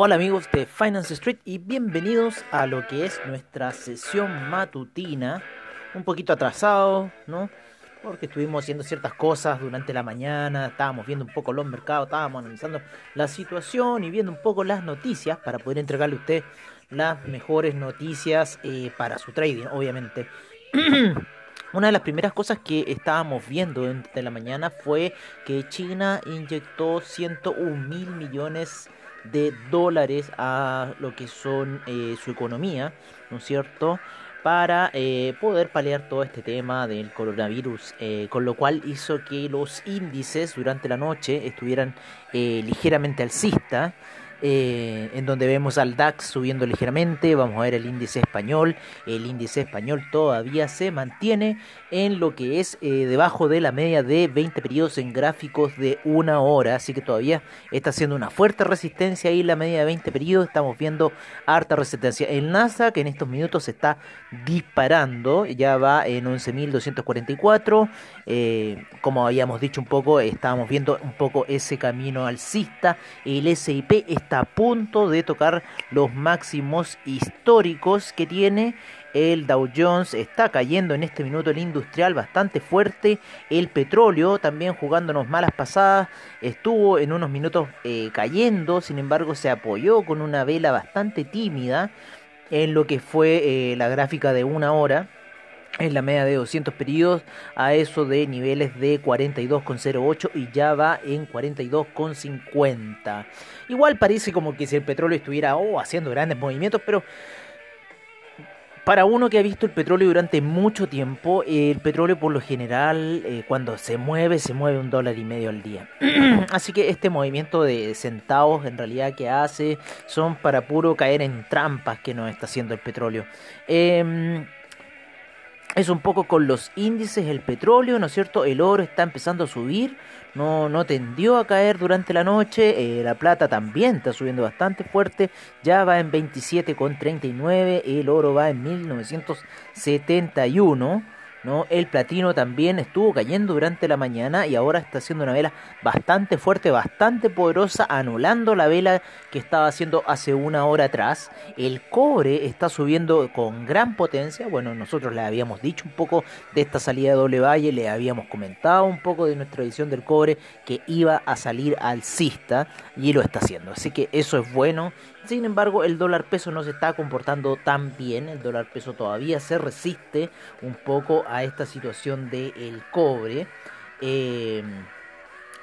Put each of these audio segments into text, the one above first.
Hola amigos de Finance Street y bienvenidos a lo que es nuestra sesión matutina. Un poquito atrasado, ¿no? Porque estuvimos haciendo ciertas cosas durante la mañana, estábamos viendo un poco los mercados, estábamos analizando la situación y viendo un poco las noticias para poder entregarle a usted las mejores noticias eh, para su trading, obviamente. Una de las primeras cosas que estábamos viendo durante la mañana fue que China inyectó 101 mil millones de dólares a lo que son eh, su economía, ¿no es cierto? Para eh, poder paliar todo este tema del coronavirus, eh, con lo cual hizo que los índices durante la noche estuvieran ligeramente alcistas. Eh, en donde vemos al DAX subiendo ligeramente, vamos a ver el índice español, el índice español todavía se mantiene en lo que es eh, debajo de la media de 20 periodos en gráficos de una hora, así que todavía está haciendo una fuerte resistencia ahí la media de 20 periodos, estamos viendo harta resistencia. El NASA que en estos minutos se está disparando, ya va en 11.244, eh, como habíamos dicho un poco, estábamos viendo un poco ese camino alcista, el SIP está está a punto de tocar los máximos históricos que tiene. El Dow Jones está cayendo en este minuto el industrial bastante fuerte. El petróleo también jugándonos malas pasadas. Estuvo en unos minutos eh, cayendo. Sin embargo se apoyó con una vela bastante tímida en lo que fue eh, la gráfica de una hora en la media de 200 periodos a eso de niveles de 42,08 y ya va en 42,50. Igual parece como que si el petróleo estuviera oh, haciendo grandes movimientos, pero para uno que ha visto el petróleo durante mucho tiempo, el petróleo por lo general eh, cuando se mueve, se mueve un dólar y medio al día. Así que este movimiento de centavos en realidad que hace son para puro caer en trampas que nos está haciendo el petróleo. Eh, es un poco con los índices, el petróleo, ¿no es cierto? El oro está empezando a subir, no, no tendió a caer durante la noche, eh, la plata también está subiendo bastante fuerte, ya va en 27,39, el oro va en 1971. El platino también estuvo cayendo durante la mañana y ahora está haciendo una vela bastante fuerte, bastante poderosa, anulando la vela que estaba haciendo hace una hora atrás. El cobre está subiendo con gran potencia. Bueno, nosotros le habíamos dicho un poco de esta salida de doble valle, le habíamos comentado un poco de nuestra visión del cobre que iba a salir alcista y lo está haciendo. Así que eso es bueno sin embargo, el dólar peso no se está comportando tan bien. El dólar peso todavía se resiste un poco a esta situación del cobre. Eh,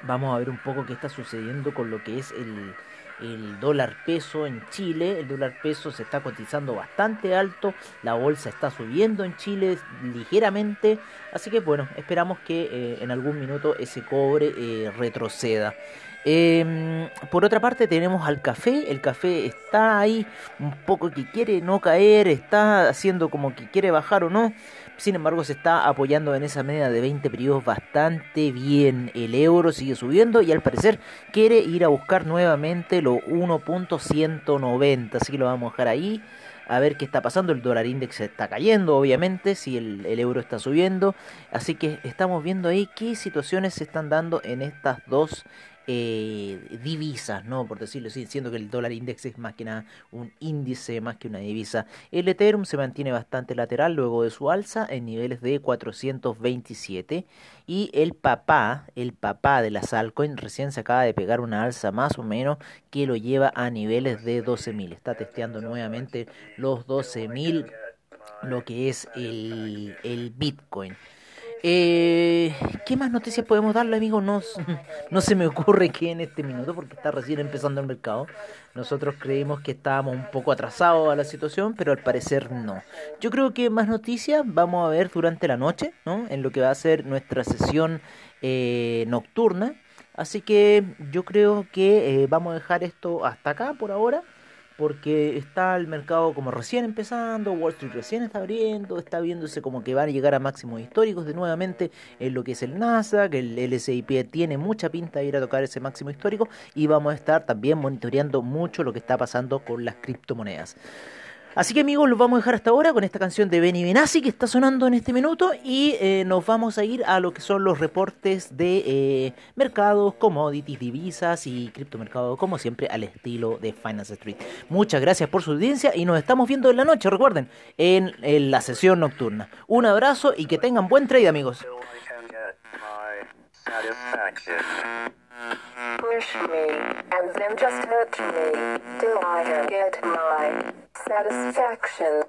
vamos a ver un poco qué está sucediendo con lo que es el, el dólar peso en Chile. El dólar peso se está cotizando bastante alto. La bolsa está subiendo en Chile ligeramente. Así que bueno, esperamos que eh, en algún minuto ese cobre eh, retroceda. Em, por otra parte tenemos al café, el café está ahí un poco que quiere no caer, está haciendo como que quiere bajar o no, sin embargo se está apoyando en esa media de 20 periodos bastante bien, el euro sigue subiendo y al parecer quiere ir a buscar nuevamente lo 1.190, así que lo vamos a dejar ahí a ver qué está pasando. El dólar index está cayendo, obviamente, si el, el, euro está subiendo. Así que estamos viendo ahí qué situaciones se están dando en estas dos eh, divisas, ¿no? Por decirlo así, siendo que el dólar index es más que nada un índice más que una divisa. El Ethereum se mantiene bastante lateral luego de su alza en niveles de 427 y el papá, el papá de las altcoins recién se acaba de pegar una alza más o menos que lo lleva a niveles de 12.000. Está testeando nuevamente los 12.000 lo que es el, el Bitcoin. Eh, ¿Qué más noticias podemos darle, amigo? No, no se me ocurre que en este minuto, porque está recién empezando el mercado. Nosotros creímos que estábamos un poco atrasados a la situación, pero al parecer no. Yo creo que más noticias vamos a ver durante la noche, ¿no? En lo que va a ser nuestra sesión eh, nocturna. Así que yo creo que eh, vamos a dejar esto hasta acá por ahora porque está el mercado como recién empezando, Wall Street recién está abriendo, está viéndose como que van a llegar a máximos históricos de nuevamente en lo que es el Nasdaq, el LSIP tiene mucha pinta de ir a tocar ese máximo histórico y vamos a estar también monitoreando mucho lo que está pasando con las criptomonedas. Así que amigos, los vamos a dejar hasta ahora con esta canción de Benny Benassi que está sonando en este minuto y eh, nos vamos a ir a lo que son los reportes de eh, mercados, commodities, divisas y criptomercados, como siempre al estilo de Finance Street. Muchas gracias por su audiencia y nos estamos viendo en la noche, recuerden, en, en la sesión nocturna. Un abrazo y que tengan buen trade amigos. Push me, and then just hurt me, till I get my satisfaction.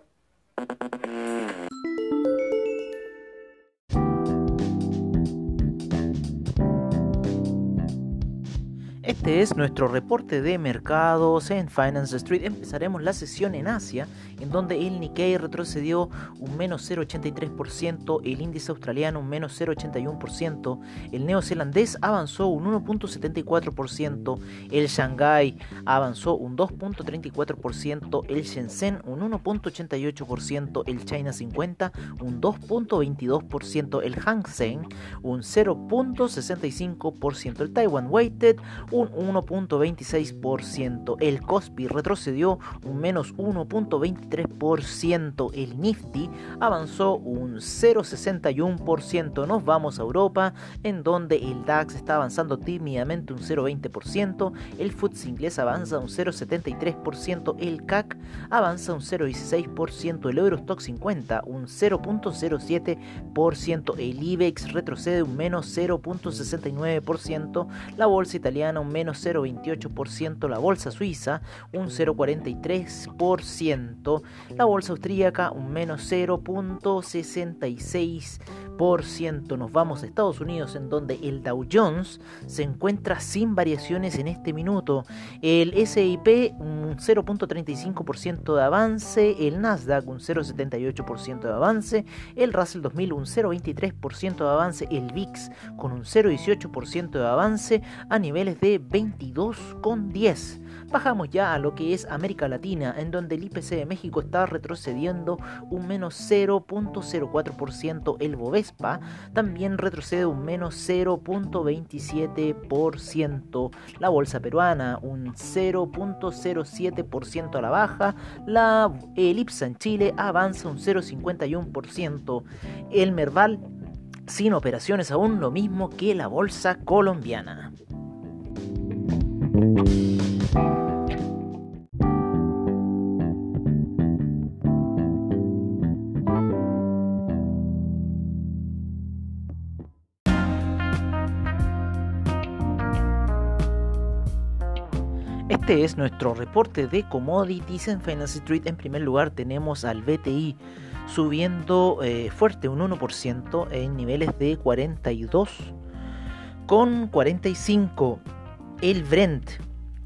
Este es nuestro reporte de mercados en Finance Street. Empezaremos la sesión en Asia, en donde el Nikkei retrocedió un menos 0,83%, el índice australiano un menos 0,81%, el neozelandés avanzó un 1,74%, el Shanghai avanzó un 2,34%, el Shenzhen un 1,88%, el China 50 un 2,22%, el Hang Seng un 0,65%, el Taiwan Weighted un 1.26%. El Cospi retrocedió un menos 1.23%. El Nifty avanzó un 0.61%. Nos vamos a Europa, en donde el DAX está avanzando tímidamente un 0.20%. El FTSE inglés avanza un 0.73%. El CAC avanza un 0.16%. El Eurostock 50 un 0.07%. El IBEX retrocede un menos 0.69%. La bolsa italiana un menos 0,28%, la bolsa suiza un 0,43%, la bolsa austríaca un menos 0,66%. Nos vamos a Estados Unidos en donde el Dow Jones se encuentra sin variaciones en este minuto, el SIP un 0,35% de avance, el Nasdaq un 0,78% de avance, el Russell 2000 un 0,23% de avance, el VIX con un 0,18% de avance. A niveles de 22,10. Bajamos ya a lo que es América Latina, en donde el IPC de México está retrocediendo un menos 0.04%, el Bovespa también retrocede un menos 0.27%, la bolsa peruana un 0.07% a la baja, la elipsa en Chile avanza un 0.51%, el Merval sin operaciones aún lo mismo que la bolsa colombiana. Este es nuestro reporte de commodities en Finance Street. En primer lugar tenemos al BTI subiendo eh, fuerte un 1% en niveles de 42 con 45. El Brent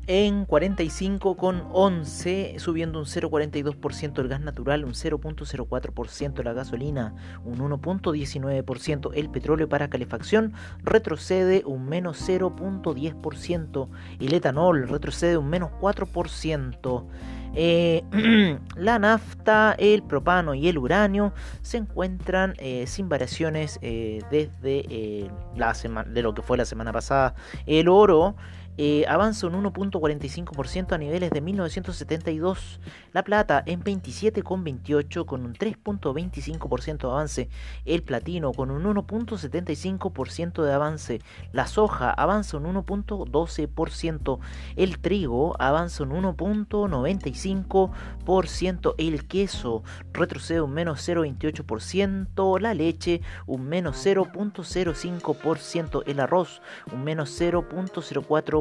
en 45,11, subiendo un 0,42% el gas natural, un 0,04% la gasolina, un 1,19% el petróleo para calefacción, retrocede un menos 0,10%, el etanol retrocede un menos 4%. Eh, la nafta, el propano y el uranio se encuentran eh, sin variaciones eh, desde la semana de lo que fue la semana pasada. El oro eh, avanza un 1.45% a niveles de 1972. La plata en 27,28 con un 3.25% de avance. El platino con un 1.75% de avance. La soja avanza un 1.12%. El trigo avanza un 1.95%. El queso retrocede un menos 0.28%. La leche un menos 0.05%. El arroz un menos 0.04%.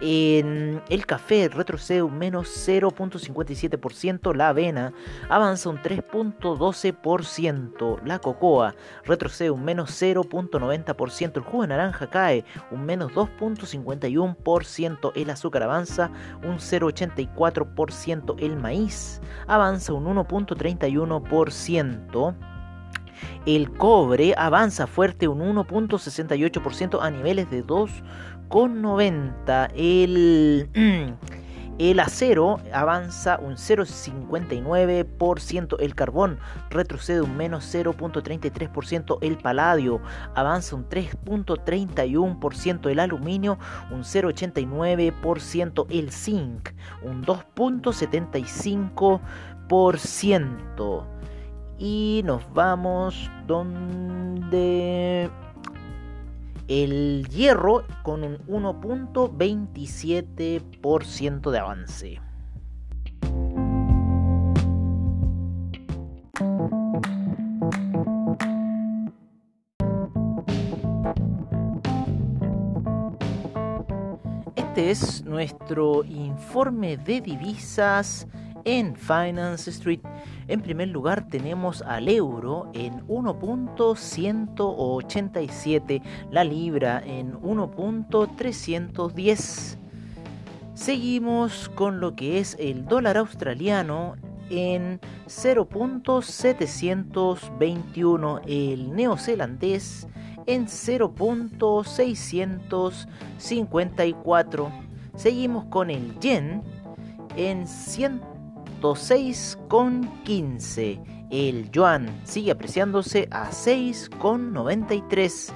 En el café retrocede un menos 0.57%. La avena avanza un 3.12%. La cocoa retrocede un menos 0.90%. El jugo de naranja cae un menos 2.51%. El azúcar avanza un 0.84%. El maíz avanza un 1.31%. El cobre avanza fuerte un 1.68% a niveles de 2,90. El... El acero avanza un 0,59%, el carbón retrocede un menos 0,33%, el paladio avanza un 3,31%, el aluminio un 0,89%, el zinc un 2,75%. Y nos vamos donde el hierro con un 1.27% de avance. Este es nuestro informe de divisas en Finance Street. En primer lugar tenemos al euro en 1.187, la libra en 1.310. Seguimos con lo que es el dólar australiano en 0.721, el neozelandés en 0.654. Seguimos con el yen en 100 6,15. El yuan sigue apreciándose a 6,93.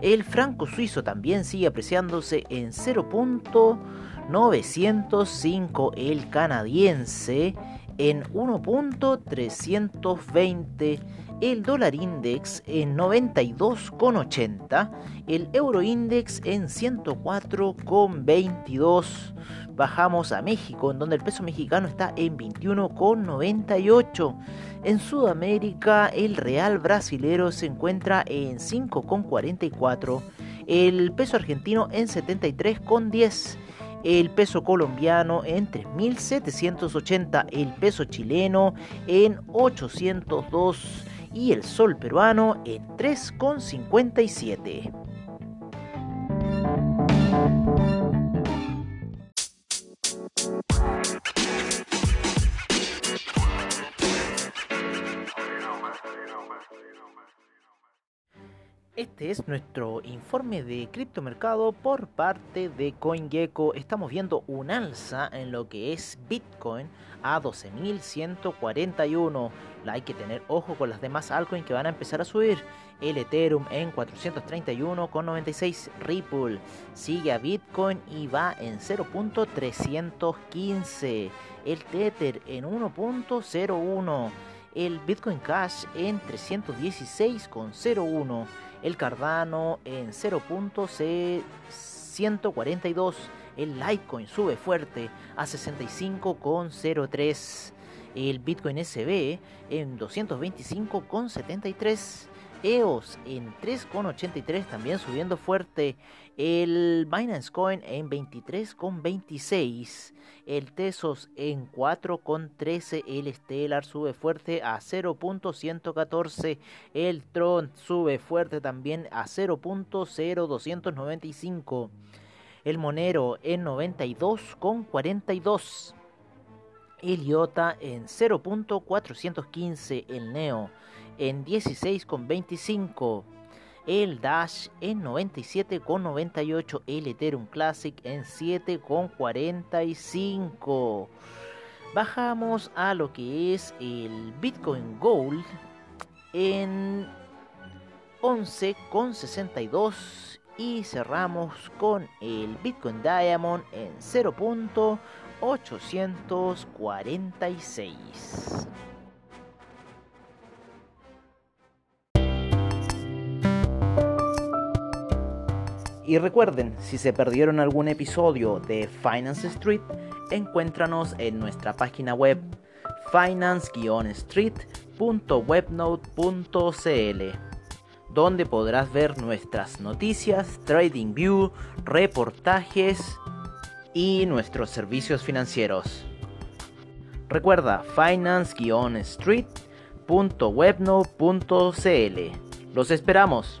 El franco suizo también sigue apreciándose en 0.905. El canadiense en 1.320. El dólar index en 92,80. El euro index en 104,22 bajamos a México, en donde el peso mexicano está en 21,98. En Sudamérica, el real brasilero se encuentra en 5,44. El peso argentino en 73,10 el peso colombiano en 3.780, el peso chileno en 802 y el sol peruano en 3,57. Este es nuestro informe de criptomercado por parte de CoinGecko. Estamos viendo un alza en lo que es Bitcoin a 12.141. Hay que tener ojo con las demás altcoins que van a empezar a subir. El Ethereum en 431,96. Ripple sigue a Bitcoin y va en 0.315. El Tether en 1.01. El Bitcoin Cash en 316,01 el Cardano en 0.142, el Litecoin sube fuerte a 65,03, el Bitcoin SB en 225,73. EOS en 3,83 también subiendo fuerte. El Binance Coin en 23,26. El Tesos en 4,13. El Stellar sube fuerte a 0.114. El Tron sube fuerte también a 0.0295. El Monero en 92,42. El IOTA en 0.415. El Neo en 16,25. El Dash en 97,98. El Ethereum Classic en 7,45. Bajamos a lo que es el Bitcoin Gold en 11,62 y cerramos con el Bitcoin Diamond en 0.846. Y recuerden, si se perdieron algún episodio de Finance Street, encuéntranos en nuestra página web finance-street.webnote.cl donde podrás ver nuestras noticias, trading view, reportajes y nuestros servicios financieros. Recuerda finance-street.webnote.cl. Los esperamos.